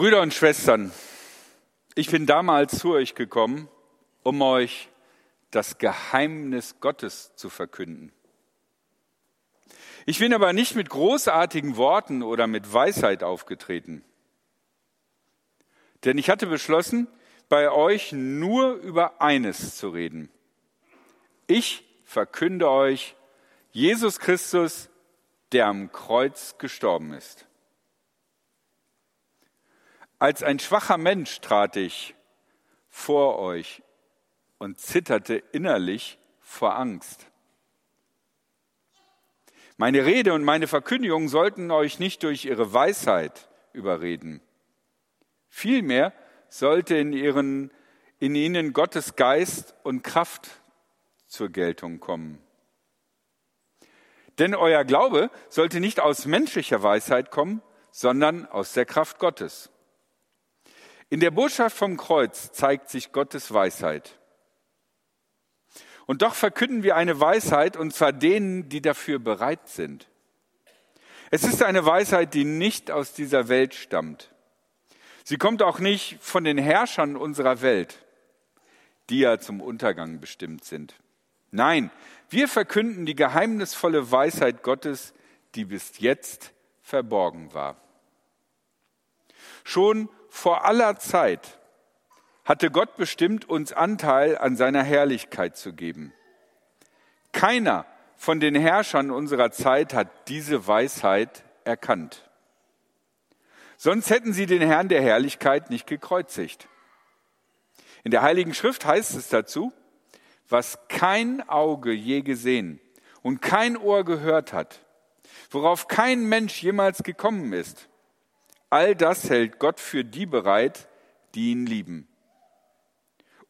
Brüder und Schwestern, ich bin damals zu euch gekommen, um euch das Geheimnis Gottes zu verkünden. Ich bin aber nicht mit großartigen Worten oder mit Weisheit aufgetreten. Denn ich hatte beschlossen, bei euch nur über eines zu reden. Ich verkünde euch Jesus Christus, der am Kreuz gestorben ist. Als ein schwacher Mensch trat ich vor euch und zitterte innerlich vor Angst. Meine Rede und meine Verkündigung sollten euch nicht durch ihre Weisheit überreden. Vielmehr sollte in, ihren, in ihnen Gottes Geist und Kraft zur Geltung kommen. Denn euer Glaube sollte nicht aus menschlicher Weisheit kommen, sondern aus der Kraft Gottes. In der Botschaft vom Kreuz zeigt sich Gottes Weisheit. Und doch verkünden wir eine Weisheit, und zwar denen, die dafür bereit sind. Es ist eine Weisheit, die nicht aus dieser Welt stammt. Sie kommt auch nicht von den Herrschern unserer Welt, die ja zum Untergang bestimmt sind. Nein, wir verkünden die geheimnisvolle Weisheit Gottes, die bis jetzt verborgen war. Schon vor aller Zeit hatte Gott bestimmt, uns Anteil an seiner Herrlichkeit zu geben. Keiner von den Herrschern unserer Zeit hat diese Weisheit erkannt. Sonst hätten sie den Herrn der Herrlichkeit nicht gekreuzigt. In der Heiligen Schrift heißt es dazu, was kein Auge je gesehen und kein Ohr gehört hat, worauf kein Mensch jemals gekommen ist, All das hält Gott für die bereit, die ihn lieben.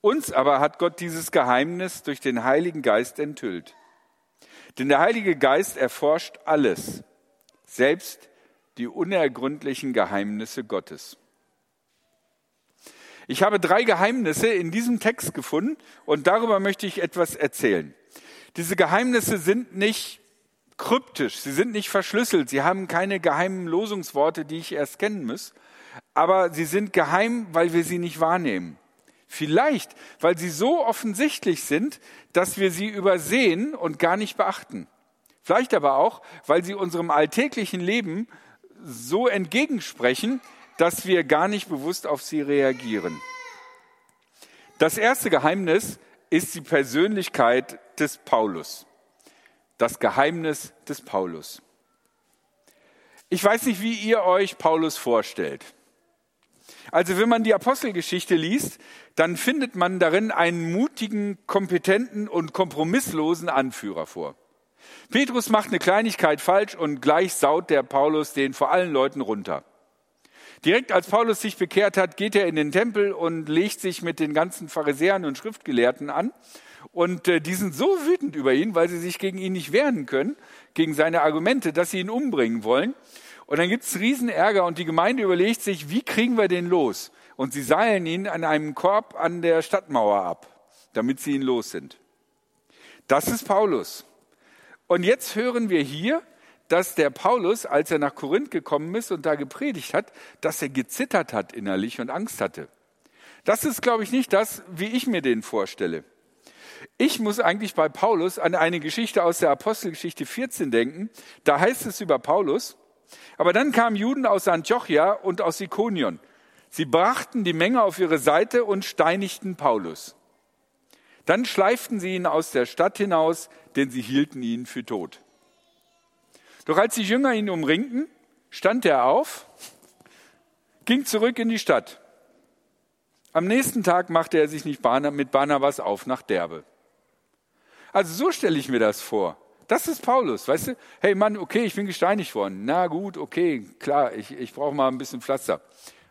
Uns aber hat Gott dieses Geheimnis durch den Heiligen Geist enthüllt. Denn der Heilige Geist erforscht alles, selbst die unergründlichen Geheimnisse Gottes. Ich habe drei Geheimnisse in diesem Text gefunden und darüber möchte ich etwas erzählen. Diese Geheimnisse sind nicht kryptisch, sie sind nicht verschlüsselt, sie haben keine geheimen Losungsworte, die ich erst kennen muss, aber sie sind geheim, weil wir sie nicht wahrnehmen. Vielleicht, weil sie so offensichtlich sind, dass wir sie übersehen und gar nicht beachten. Vielleicht aber auch, weil sie unserem alltäglichen Leben so entgegensprechen, dass wir gar nicht bewusst auf sie reagieren. Das erste Geheimnis ist die Persönlichkeit des Paulus das Geheimnis des Paulus. Ich weiß nicht, wie ihr euch Paulus vorstellt. Also wenn man die Apostelgeschichte liest, dann findet man darin einen mutigen, kompetenten und kompromisslosen Anführer vor. Petrus macht eine Kleinigkeit falsch und gleich saut der Paulus den vor allen Leuten runter. Direkt als Paulus sich bekehrt hat, geht er in den Tempel und legt sich mit den ganzen Pharisäern und Schriftgelehrten an und äh, die sind so wütend über ihn, weil sie sich gegen ihn nicht wehren können, gegen seine Argumente, dass sie ihn umbringen wollen. Und dann gibt es Riesenärger und die Gemeinde überlegt sich, wie kriegen wir den los? Und sie seilen ihn an einem Korb an der Stadtmauer ab, damit sie ihn los sind. Das ist Paulus. Und jetzt hören wir hier, dass der Paulus, als er nach Korinth gekommen ist und da gepredigt hat, dass er gezittert hat innerlich und Angst hatte. Das ist, glaube ich, nicht das, wie ich mir den vorstelle. Ich muss eigentlich bei Paulus an eine Geschichte aus der Apostelgeschichte 14 denken. Da heißt es über Paulus, aber dann kamen Juden aus Antiochia und aus Ikonion. Sie brachten die Menge auf ihre Seite und steinigten Paulus. Dann schleiften sie ihn aus der Stadt hinaus, denn sie hielten ihn für tot. Doch als die Jünger ihn umringten, stand er auf, ging zurück in die Stadt. Am nächsten Tag machte er sich nicht mit Barnabas auf nach Derbe. Also so stelle ich mir das vor. Das ist Paulus, weißt du? Hey Mann, okay, ich bin gesteinigt worden. Na gut, okay, klar, ich, ich brauche mal ein bisschen Pflaster.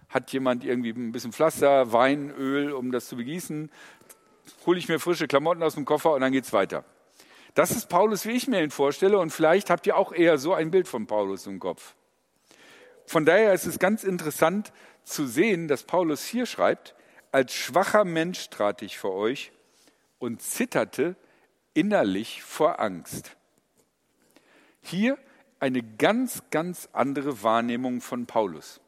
Hat jemand irgendwie ein bisschen Pflaster, Wein, Öl, um das zu begießen? Hole ich mir frische Klamotten aus dem Koffer und dann geht's weiter. Das ist Paulus, wie ich mir ihn vorstelle, und vielleicht habt ihr auch eher so ein Bild von Paulus im Kopf. Von daher ist es ganz interessant zu sehen, dass Paulus hier schreibt, als schwacher Mensch trat ich vor euch und zitterte innerlich vor Angst. Hier eine ganz, ganz andere Wahrnehmung von Paulus.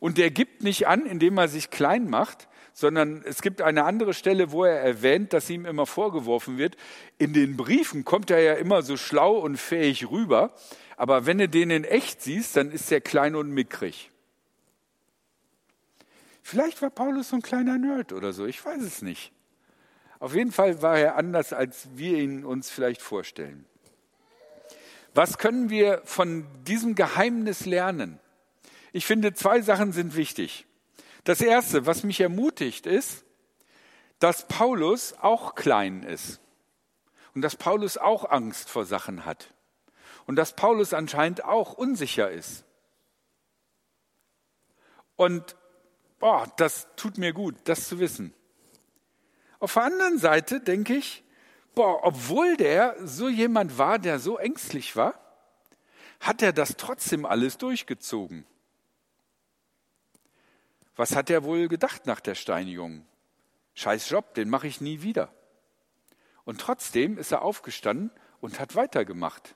Und der gibt nicht an, indem er sich klein macht, sondern es gibt eine andere Stelle, wo er erwähnt, dass ihm immer vorgeworfen wird, in den Briefen kommt er ja immer so schlau und fähig rüber, aber wenn du den in echt siehst, dann ist er klein und mickrig. Vielleicht war Paulus so ein kleiner Nerd oder so, ich weiß es nicht. Auf jeden Fall war er anders, als wir ihn uns vielleicht vorstellen. Was können wir von diesem Geheimnis lernen? Ich finde, zwei Sachen sind wichtig. Das Erste, was mich ermutigt, ist, dass Paulus auch klein ist und dass Paulus auch Angst vor Sachen hat und dass Paulus anscheinend auch unsicher ist. Und boah, das tut mir gut, das zu wissen. Auf der anderen Seite denke ich, boah, obwohl der so jemand war, der so ängstlich war, hat er das trotzdem alles durchgezogen. Was hat er wohl gedacht nach der Steinigung? Scheiß Job, den mache ich nie wieder. Und trotzdem ist er aufgestanden und hat weitergemacht.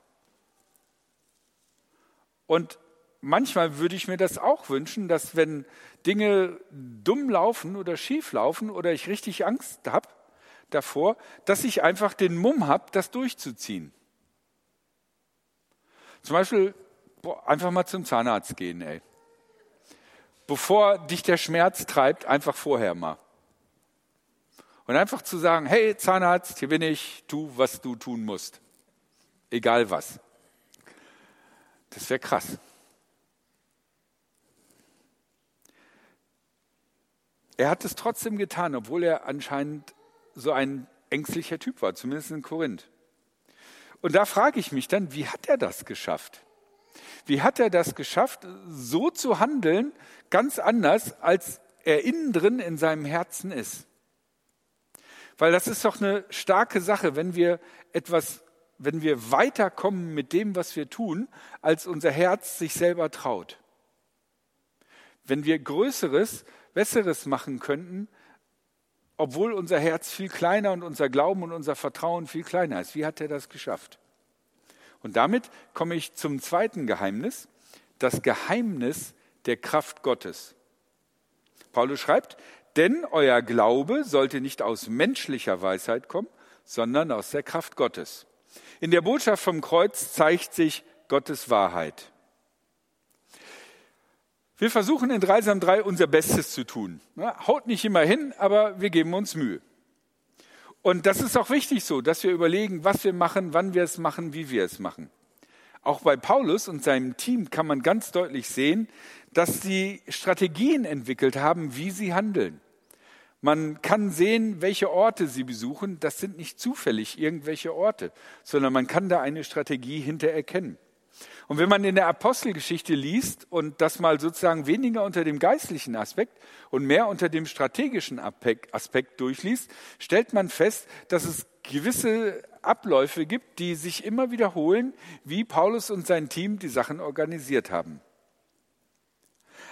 Und manchmal würde ich mir das auch wünschen, dass wenn Dinge dumm laufen oder schief laufen oder ich richtig Angst habe davor, dass ich einfach den Mumm habe, das durchzuziehen. Zum Beispiel boah, einfach mal zum Zahnarzt gehen, ey bevor dich der Schmerz treibt, einfach vorher mal. Und einfach zu sagen, hey Zahnarzt, hier bin ich, tu, was du tun musst. Egal was. Das wäre krass. Er hat es trotzdem getan, obwohl er anscheinend so ein ängstlicher Typ war, zumindest in Korinth. Und da frage ich mich dann, wie hat er das geschafft? Wie hat er das geschafft, so zu handeln, ganz anders, als er innen drin in seinem Herzen ist? Weil das ist doch eine starke Sache, wenn wir etwas, wenn wir weiterkommen mit dem, was wir tun, als unser Herz sich selber traut. Wenn wir Größeres, Besseres machen könnten, obwohl unser Herz viel kleiner und unser Glauben und unser Vertrauen viel kleiner ist. Wie hat er das geschafft? Und damit komme ich zum zweiten Geheimnis, das Geheimnis der Kraft Gottes. Paulus schreibt, denn euer Glaube sollte nicht aus menschlicher Weisheit kommen, sondern aus der Kraft Gottes. In der Botschaft vom Kreuz zeigt sich Gottes Wahrheit. Wir versuchen in Dreisam 3 unser Bestes zu tun. Haut nicht immer hin, aber wir geben uns Mühe. Und das ist auch wichtig so, dass wir überlegen, was wir machen, wann wir es machen, wie wir es machen. Auch bei Paulus und seinem Team kann man ganz deutlich sehen, dass sie Strategien entwickelt haben, wie sie handeln. Man kann sehen, welche Orte sie besuchen. Das sind nicht zufällig irgendwelche Orte, sondern man kann da eine Strategie hinter erkennen. Und wenn man in der Apostelgeschichte liest und das mal sozusagen weniger unter dem geistlichen Aspekt und mehr unter dem strategischen Aspekt durchliest, stellt man fest, dass es gewisse Abläufe gibt, die sich immer wiederholen, wie Paulus und sein Team die Sachen organisiert haben.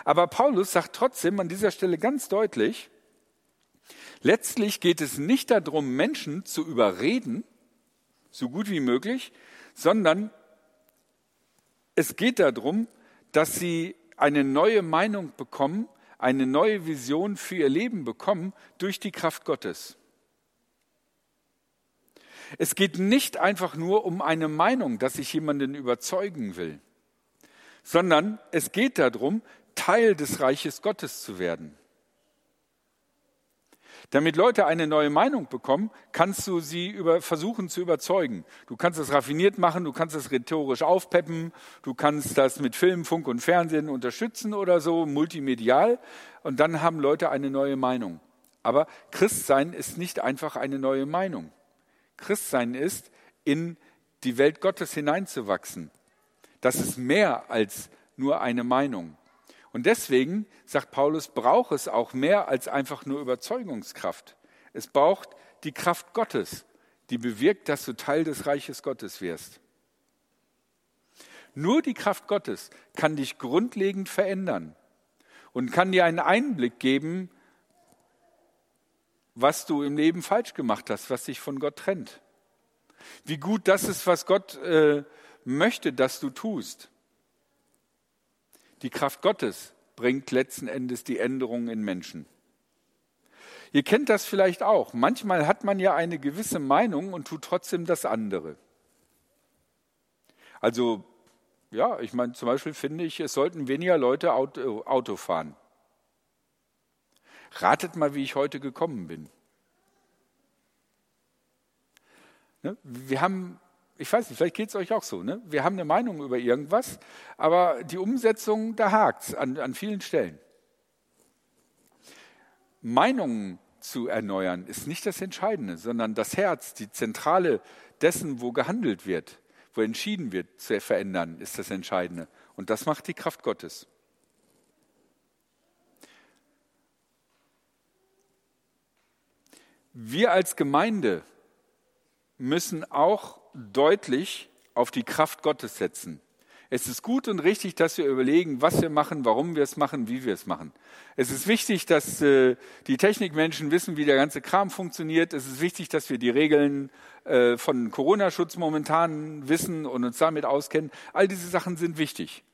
Aber Paulus sagt trotzdem an dieser Stelle ganz deutlich, letztlich geht es nicht darum, Menschen zu überreden, so gut wie möglich, sondern es geht darum, dass sie eine neue Meinung bekommen, eine neue Vision für ihr Leben bekommen durch die Kraft Gottes. Es geht nicht einfach nur um eine Meinung, dass ich jemanden überzeugen will, sondern es geht darum, Teil des Reiches Gottes zu werden. Damit Leute eine neue Meinung bekommen, kannst du sie über, versuchen zu überzeugen. Du kannst es raffiniert machen, du kannst es rhetorisch aufpeppen, du kannst das mit Film, Funk und Fernsehen unterstützen oder so, multimedial. Und dann haben Leute eine neue Meinung. Aber Christsein ist nicht einfach eine neue Meinung. Christsein ist, in die Welt Gottes hineinzuwachsen. Das ist mehr als nur eine Meinung. Und deswegen, sagt Paulus, braucht es auch mehr als einfach nur Überzeugungskraft. Es braucht die Kraft Gottes, die bewirkt, dass du Teil des Reiches Gottes wirst. Nur die Kraft Gottes kann dich grundlegend verändern und kann dir einen Einblick geben, was du im Leben falsch gemacht hast, was dich von Gott trennt. Wie gut das ist, was Gott äh, möchte, dass du tust. Die Kraft Gottes bringt letzten Endes die Änderung in Menschen. Ihr kennt das vielleicht auch. Manchmal hat man ja eine gewisse Meinung und tut trotzdem das andere. Also, ja, ich meine, zum Beispiel finde ich, es sollten weniger Leute Auto, Auto fahren. Ratet mal, wie ich heute gekommen bin. Ne? Wir haben, ich weiß nicht, vielleicht geht es euch auch so, ne? wir haben eine Meinung über irgendwas, aber die Umsetzung, da hakt es an, an vielen Stellen. Meinungen zu erneuern ist nicht das Entscheidende, sondern das Herz, die Zentrale dessen, wo gehandelt wird, wo entschieden wird zu verändern, ist das Entscheidende. Und das macht die Kraft Gottes. Wir als Gemeinde müssen auch deutlich auf die Kraft Gottes setzen. Es ist gut und richtig, dass wir überlegen, was wir machen, warum wir es machen, wie wir es machen. Es ist wichtig, dass äh, die Technikmenschen wissen, wie der ganze Kram funktioniert. Es ist wichtig, dass wir die Regeln äh, von Corona-Schutz momentan wissen und uns damit auskennen. All diese Sachen sind wichtig.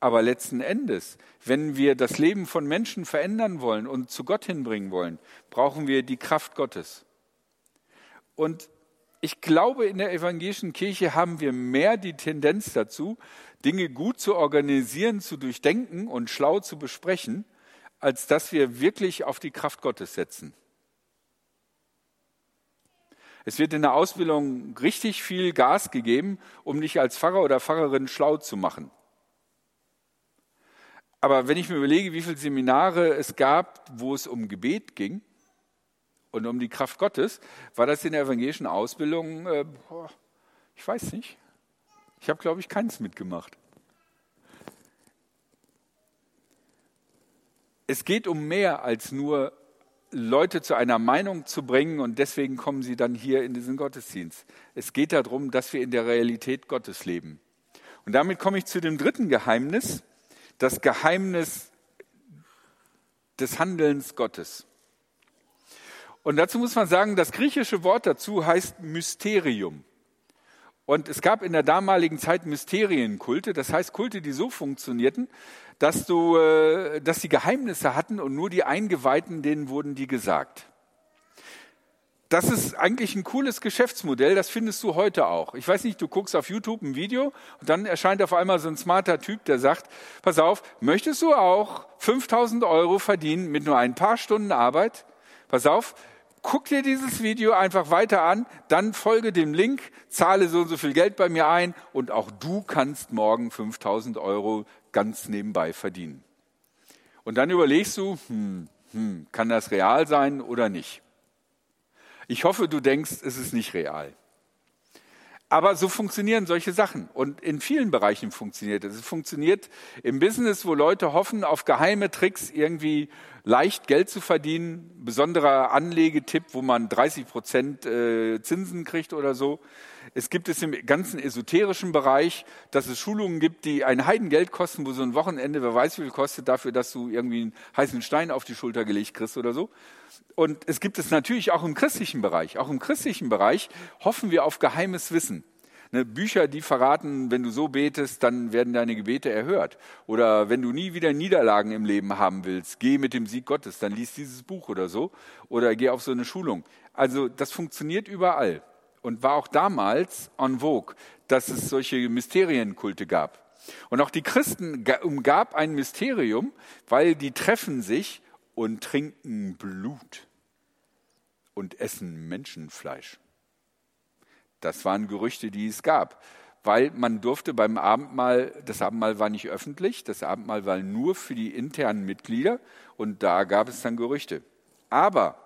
Aber letzten Endes, wenn wir das Leben von Menschen verändern wollen und zu Gott hinbringen wollen, brauchen wir die Kraft Gottes. Und ich glaube, in der evangelischen Kirche haben wir mehr die Tendenz dazu, Dinge gut zu organisieren, zu durchdenken und schlau zu besprechen, als dass wir wirklich auf die Kraft Gottes setzen. Es wird in der Ausbildung richtig viel Gas gegeben, um dich als Pfarrer oder Pfarrerin schlau zu machen. Aber wenn ich mir überlege, wie viele Seminare es gab, wo es um Gebet ging, und um die Kraft Gottes, war das in der evangelischen Ausbildung, äh, ich weiß nicht. Ich habe, glaube ich, keins mitgemacht. Es geht um mehr als nur Leute zu einer Meinung zu bringen und deswegen kommen sie dann hier in diesen Gottesdienst. Es geht darum, dass wir in der Realität Gottes leben. Und damit komme ich zu dem dritten Geheimnis, das Geheimnis des Handelns Gottes. Und dazu muss man sagen, das griechische Wort dazu heißt Mysterium. Und es gab in der damaligen Zeit Mysterienkulte, das heißt Kulte, die so funktionierten, dass, du, äh, dass sie Geheimnisse hatten und nur die Eingeweihten, denen wurden die gesagt. Das ist eigentlich ein cooles Geschäftsmodell, das findest du heute auch. Ich weiß nicht, du guckst auf YouTube ein Video und dann erscheint auf einmal so ein smarter Typ, der sagt, pass auf, möchtest du auch 5000 Euro verdienen mit nur ein paar Stunden Arbeit? Pass auf, guck dir dieses Video einfach weiter an, dann folge dem Link, zahle so und so viel Geld bei mir ein und auch du kannst morgen 5000 Euro ganz nebenbei verdienen. Und dann überlegst du, hm, hm, kann das real sein oder nicht? Ich hoffe, du denkst, es ist nicht real. Aber so funktionieren solche Sachen. Und in vielen Bereichen funktioniert es. Es funktioniert im Business, wo Leute hoffen, auf geheime Tricks irgendwie leicht Geld zu verdienen. Besonderer Anlegetipp, wo man 30 Prozent äh, Zinsen kriegt oder so. Es gibt es im ganzen esoterischen Bereich, dass es Schulungen gibt, die ein Heidengeld kosten, wo so ein Wochenende, wer weiß wie viel kostet, dafür, dass du irgendwie einen heißen Stein auf die Schulter gelegt kriegst oder so. Und es gibt es natürlich auch im christlichen Bereich. Auch im christlichen Bereich hoffen wir auf geheimes Wissen. Ne, Bücher, die verraten, wenn du so betest, dann werden deine Gebete erhört. Oder wenn du nie wieder Niederlagen im Leben haben willst, geh mit dem Sieg Gottes, dann liest dieses Buch oder so. Oder geh auf so eine Schulung. Also das funktioniert überall und war auch damals en vogue, dass es solche Mysterienkulte gab. Und auch die Christen umgab ein Mysterium, weil die treffen sich und trinken Blut und essen Menschenfleisch. Das waren Gerüchte, die es gab, weil man durfte beim Abendmahl, das Abendmahl war nicht öffentlich, das Abendmahl war nur für die internen Mitglieder und da gab es dann Gerüchte. Aber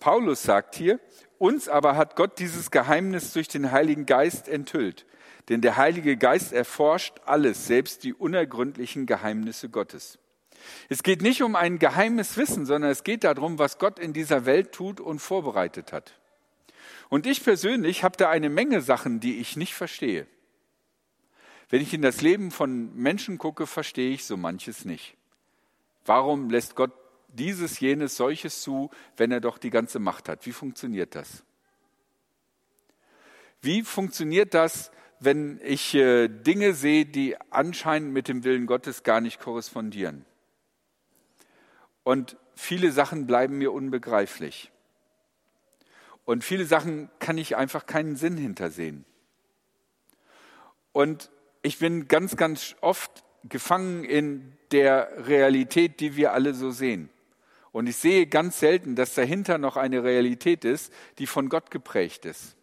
Paulus sagt hier, uns aber hat Gott dieses Geheimnis durch den Heiligen Geist enthüllt. Denn der Heilige Geist erforscht alles, selbst die unergründlichen Geheimnisse Gottes. Es geht nicht um ein geheimes Wissen, sondern es geht darum, was Gott in dieser Welt tut und vorbereitet hat. Und ich persönlich habe da eine Menge Sachen, die ich nicht verstehe. Wenn ich in das Leben von Menschen gucke, verstehe ich so manches nicht. Warum lässt Gott dieses, jenes, solches zu, wenn er doch die ganze Macht hat? Wie funktioniert das? Wie funktioniert das, wenn ich äh, Dinge sehe, die anscheinend mit dem Willen Gottes gar nicht korrespondieren. Und viele Sachen bleiben mir unbegreiflich. Und viele Sachen kann ich einfach keinen Sinn hintersehen. Und ich bin ganz, ganz oft gefangen in der Realität, die wir alle so sehen. Und ich sehe ganz selten, dass dahinter noch eine Realität ist, die von Gott geprägt ist.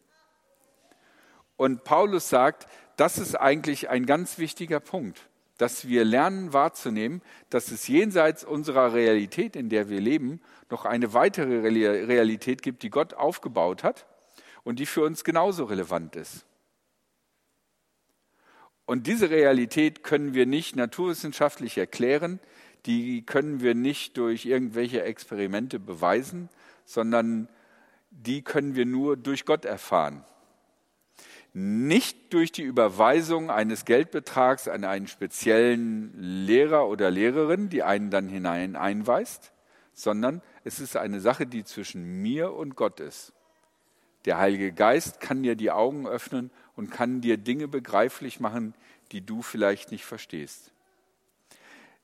Und Paulus sagt, das ist eigentlich ein ganz wichtiger Punkt, dass wir lernen wahrzunehmen, dass es jenseits unserer Realität, in der wir leben, noch eine weitere Realität gibt, die Gott aufgebaut hat und die für uns genauso relevant ist. Und diese Realität können wir nicht naturwissenschaftlich erklären, die können wir nicht durch irgendwelche Experimente beweisen, sondern die können wir nur durch Gott erfahren nicht durch die Überweisung eines Geldbetrags an einen speziellen Lehrer oder Lehrerin, die einen dann hinein einweist, sondern es ist eine Sache, die zwischen mir und Gott ist. Der Heilige Geist kann dir die Augen öffnen und kann dir Dinge begreiflich machen, die du vielleicht nicht verstehst.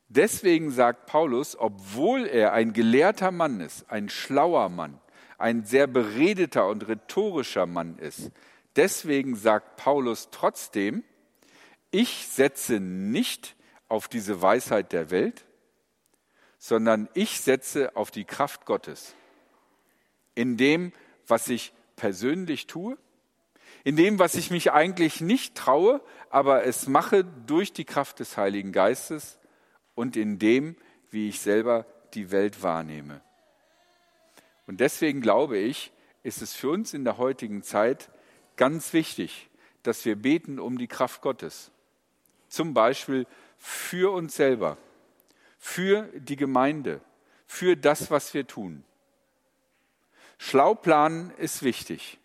Deswegen sagt Paulus, obwohl er ein gelehrter Mann ist, ein schlauer Mann, ein sehr beredeter und rhetorischer Mann ist, Deswegen sagt Paulus trotzdem, ich setze nicht auf diese Weisheit der Welt, sondern ich setze auf die Kraft Gottes. In dem, was ich persönlich tue, in dem, was ich mich eigentlich nicht traue, aber es mache durch die Kraft des Heiligen Geistes und in dem, wie ich selber die Welt wahrnehme. Und deswegen glaube ich, ist es für uns in der heutigen Zeit ganz wichtig, dass wir beten um die Kraft Gottes. Zum Beispiel für uns selber, für die Gemeinde, für das, was wir tun. Schlau planen ist wichtig,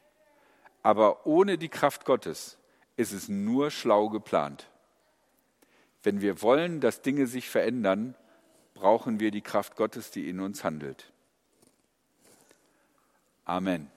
aber ohne die Kraft Gottes ist es nur schlau geplant. Wenn wir wollen, dass Dinge sich verändern, brauchen wir die Kraft Gottes, die in uns handelt. Amen.